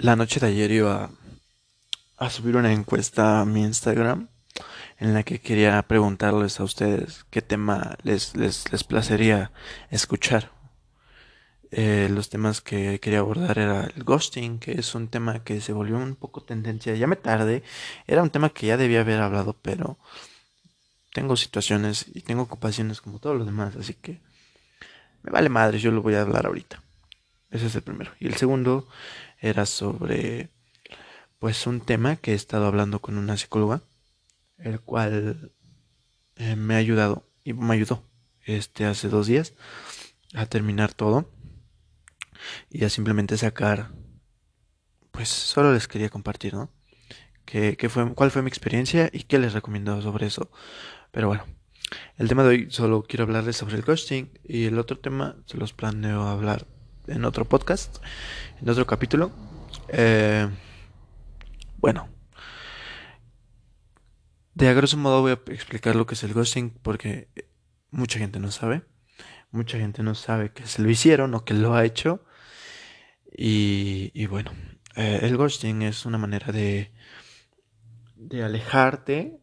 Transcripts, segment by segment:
La noche de ayer iba a subir una encuesta a mi Instagram en la que quería preguntarles a ustedes qué tema les, les, les placería escuchar. Eh, los temas que quería abordar era el ghosting, que es un tema que se volvió un poco tendencia. Ya me tardé, era un tema que ya debía haber hablado, pero tengo situaciones y tengo ocupaciones como todos los demás, así que me vale madre, yo lo voy a hablar ahorita. Ese es el primero. Y el segundo era sobre, pues, un tema que he estado hablando con una psicóloga, el cual eh, me ha ayudado y me ayudó este hace dos días a terminar todo y a simplemente sacar, pues, solo les quería compartir, ¿no? Que, fue, cuál fue mi experiencia y qué les recomiendo sobre eso. Pero bueno, el tema de hoy solo quiero hablarles sobre el ghosting y el otro tema se los planeo hablar en otro podcast, en otro capítulo. Eh, bueno, de a grosso modo voy a explicar lo que es el ghosting porque mucha gente no sabe. Mucha gente no sabe que se lo hicieron o que lo ha hecho. Y, bueno, eh, el ghosting es una manera de, de alejarte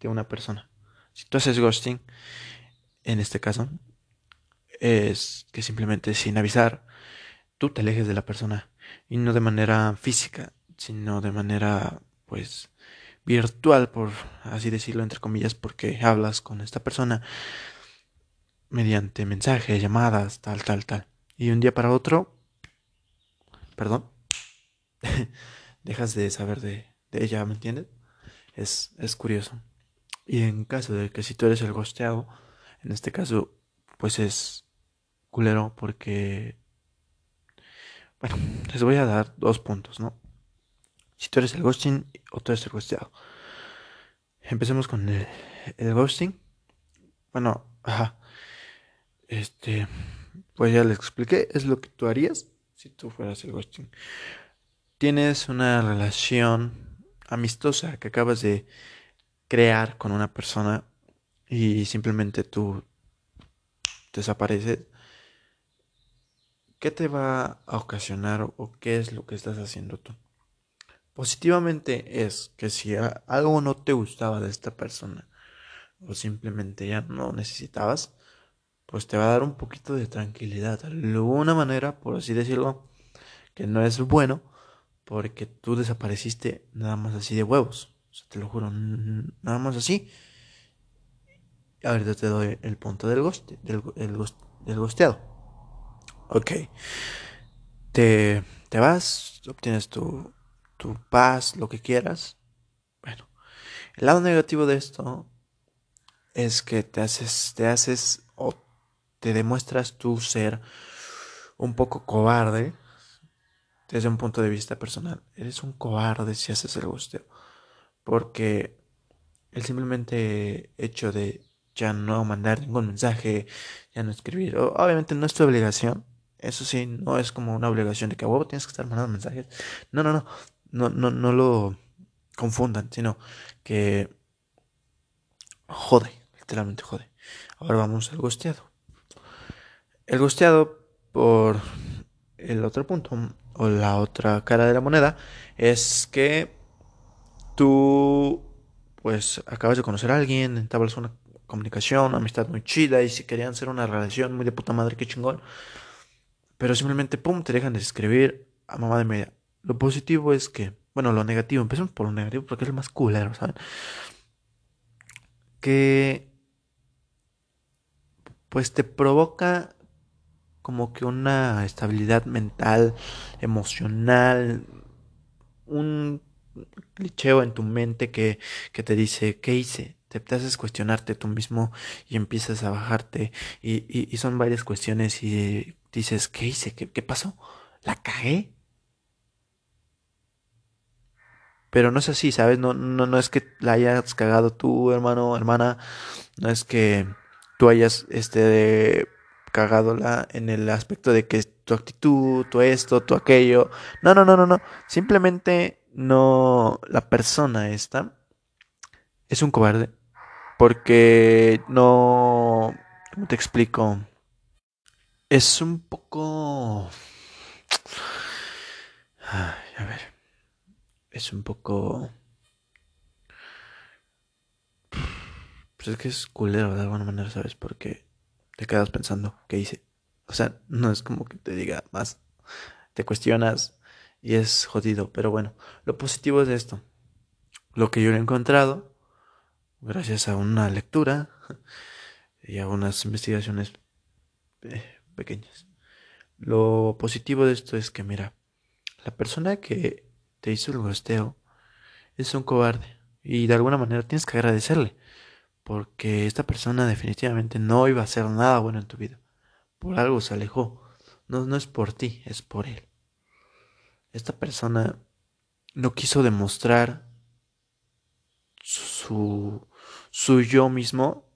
de una persona. Si tú haces ghosting, en este caso, es que simplemente sin avisar, tú te alejes de la persona. Y no de manera física, sino de manera, pues, virtual, por así decirlo, entre comillas, porque hablas con esta persona mediante mensajes, llamadas, tal, tal, tal. Y un día para otro, perdón, dejas de saber de, ella, ¿me entiendes? Es, es curioso. Y en caso de que si tú eres el gosteado, en este caso, pues es culero porque... Bueno, les voy a dar dos puntos, ¿no? Si tú eres el ghosting o tú eres el ghosteado. Empecemos con el, el ghosting. Bueno, ajá. Este, pues ya les expliqué, es lo que tú harías si tú fueras el ghosting. Tienes una relación amistosa que acabas de crear con una persona y simplemente tú desapareces ¿qué te va a ocasionar o qué es lo que estás haciendo tú? Positivamente es que si algo no te gustaba de esta persona o simplemente ya no necesitabas, pues te va a dar un poquito de tranquilidad. De alguna manera, por así decirlo, que no es bueno porque tú desapareciste nada más así de huevos. O sea, te lo juro, nada más así. Ahorita te doy el punto del, ghost, del, del. Ok. Te, te vas, obtienes tu, tu paz, lo que quieras. Bueno, el lado negativo de esto es que te haces, te haces o te demuestras tú ser un poco cobarde desde un punto de vista personal. Eres un cobarde si haces el gusteo. Porque el simplemente hecho de ya no mandar ningún mensaje, ya no escribir, obviamente no es tu obligación, eso sí, no es como una obligación de que a huevo tienes que estar mandando mensajes. No, no, no. No, no, no lo confundan, sino que jode, literalmente jode. Ahora vamos al gosteado. El gosteado, por el otro punto, o la otra cara de la moneda, es que tú, pues, acabas de conocer a alguien, entablas una comunicación, una amistad muy chida, y si querían hacer una relación muy de puta madre, qué chingón pero simplemente, pum, te dejan de escribir a mamá de media. Lo positivo es que, bueno, lo negativo, empecemos por lo negativo porque es lo más culero, ¿saben? Que, pues te provoca como que una estabilidad mental, emocional, un clicheo en tu mente que, que te dice, ¿qué hice? Te, te, haces cuestionarte tú mismo y empiezas a bajarte y, y, y son varias cuestiones y dices, ¿qué hice? ¿Qué, qué pasó? ¿La cagué? Pero no es así, ¿sabes? No, no, no es que la hayas cagado tú, hermano, hermana. No es que tú hayas este cagado en el aspecto de que tu actitud, tu esto, tu aquello. No, no, no, no, no. Simplemente no la persona esta es un cobarde porque no ¿cómo te explico? Es un poco... a ver. Es un poco... Pues es que es culero de alguna manera, ¿sabes? Porque te quedas pensando, ¿qué hice? O sea, no es como que te diga más. Te cuestionas y es jodido. Pero bueno, lo positivo es esto. Lo que yo he encontrado, gracias a una lectura y a unas investigaciones eh, pequeñas. Lo positivo de esto es que, mira, la persona que te hizo el gosteo es un cobarde y de alguna manera tienes que agradecerle porque esta persona definitivamente no iba a hacer nada bueno en tu vida. Por algo se alejó. No, no es por ti, es por él. Esta persona no quiso demostrar su, su yo mismo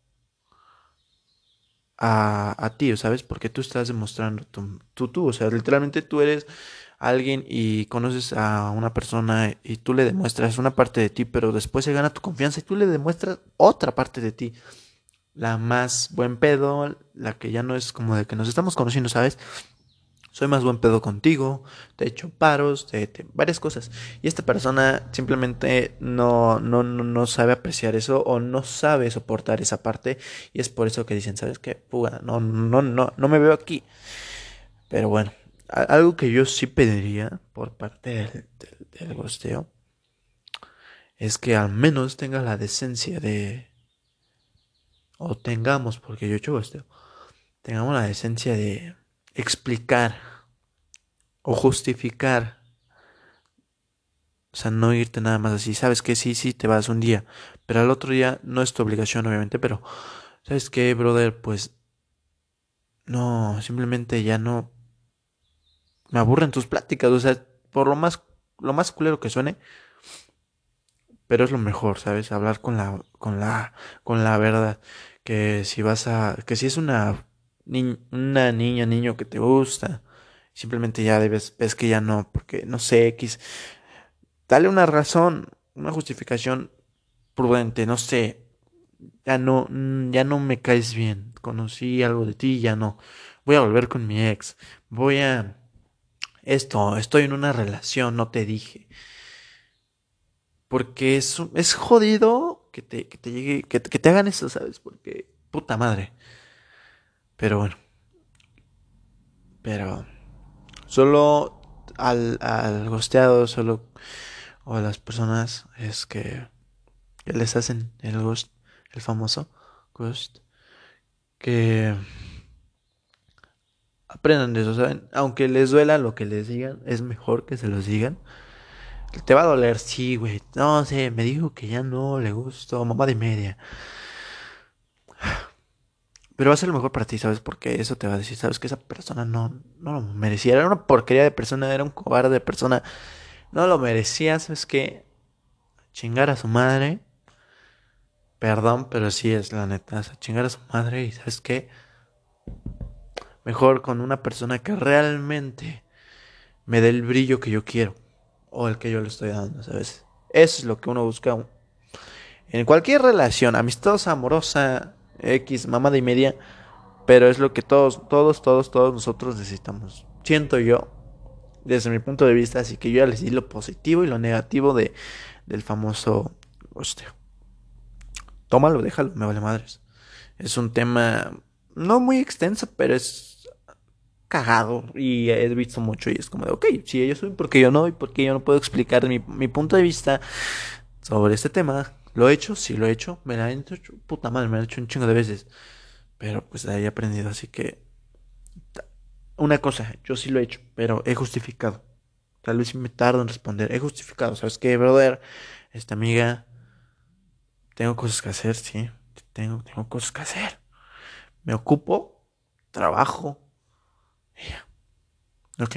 a, a ti, ¿sabes? Porque tú estás demostrando tú, tú, o sea, literalmente tú eres alguien y conoces a una persona y tú le demuestras una parte de ti, pero después se gana tu confianza y tú le demuestras otra parte de ti. La más buen pedo, la que ya no es como de que nos estamos conociendo, ¿sabes? Soy más buen pedo contigo, te he hecho paros, te, varias cosas. Y esta persona simplemente no, no, no, sabe apreciar eso o no sabe soportar esa parte. Y es por eso que dicen, ¿sabes qué? Puga, no, no, no, no me veo aquí. Pero bueno, algo que yo sí pediría por parte del, del, gosteo es que al menos tenga la decencia de. O tengamos, porque yo he hecho gosteo. Tengamos la decencia de explicar o justificar. O sea, no irte nada más así. Sabes que sí, sí, te vas un día. Pero al otro día no es tu obligación, obviamente. Pero, ¿sabes qué, brother? Pues. No, simplemente ya no me aburren tus pláticas, o sea, por lo más, lo más culero que suene, pero es lo mejor, ¿sabes? Hablar con la, con la, con la verdad, que si vas a, que si es una, una niña, niño que te gusta, simplemente ya debes, ves que ya no, porque no sé, X, dale una razón, una justificación prudente, no sé, ya no, ya no me caes bien, conocí algo de ti, ya no, voy a volver con mi ex, voy a esto, estoy en una relación, no te dije. Porque es, es jodido que te, que te llegue, que, te hagan eso, ¿sabes? Porque, puta madre. Pero bueno. Pero, solo al, al gosteado, solo, o a las personas, es que, que les hacen el ghost, el famoso ghost, que aprendan de eso, ¿saben? Aunque les duela lo que les digan, es mejor que se los digan. Te va a doler, sí, güey. No sé, me dijo que ya no le gustó, mamá de media. Pero va a ser lo mejor para ti, ¿sabes? Porque eso te va a decir, ¿sabes? Que esa persona no, no lo merecía. Era una porquería de persona, era un cobarde de persona. No lo merecía, ¿sabes qué? Chingar a su madre. Perdón, pero sí es la neta. chingar a su madre y ¿sabes qué? Mejor con una persona que realmente me dé el brillo que yo quiero o el que yo le estoy dando, ¿sabes? Eso es lo que uno busca en cualquier relación, amistosa, amorosa, X, mamada y media, pero es lo que todos, todos, todos, todos nosotros necesitamos. Siento yo, desde mi punto de vista, así que yo ya les di lo positivo y lo negativo de, del famoso hosteo. Tómalo, déjalo, me vale madres. Es un tema no muy extenso, pero es cagado y he visto mucho y es como de, ok, si ellos son, porque yo no? ¿Y porque yo no puedo explicar mi, mi punto de vista sobre este tema? ¿Lo he hecho? Sí, lo he hecho. Me la he hecho, puta madre, me la he hecho un chingo de veces. Pero pues ahí he aprendido, así que... Una cosa, yo sí lo he hecho, pero he justificado. Tal vez si me tardo en responder. He justificado, ¿sabes qué, brother? Esta amiga... Tengo cosas que hacer, sí. Tengo, tengo cosas que hacer. Me ocupo, trabajo, Ok.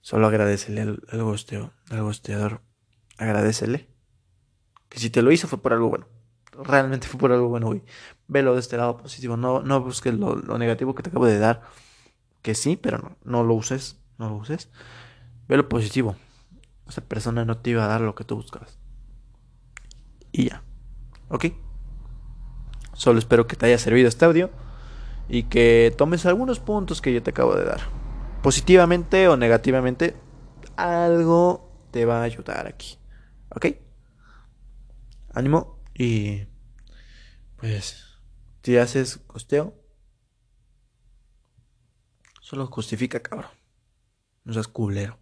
Solo agradecele al, al, gosteo, al gosteador. Agradecele. Que si te lo hizo fue por algo bueno. Realmente fue por algo bueno, güey. Velo de este lado positivo. No, no busques lo, negativo que te acabo de dar. Que sí, pero no, no lo uses. No lo uses. Ve lo positivo. Esa persona no te iba a dar lo que tú buscabas. Y ya. ¿Ok? Solo espero que te haya servido este audio y que tomes algunos puntos que yo te acabo de dar. positivamente o negativamente, algo te va a ayudar aquí. ¿Ok? Ánimo y pues si haces costeo, solo justifica, cabrón. No seas culero.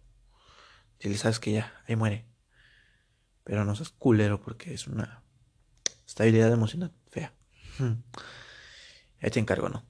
Si le sabes que ya, ahí muere. Pero no seas culero porque es una estabilidad emocional fea. Ya te encargo, ¿no?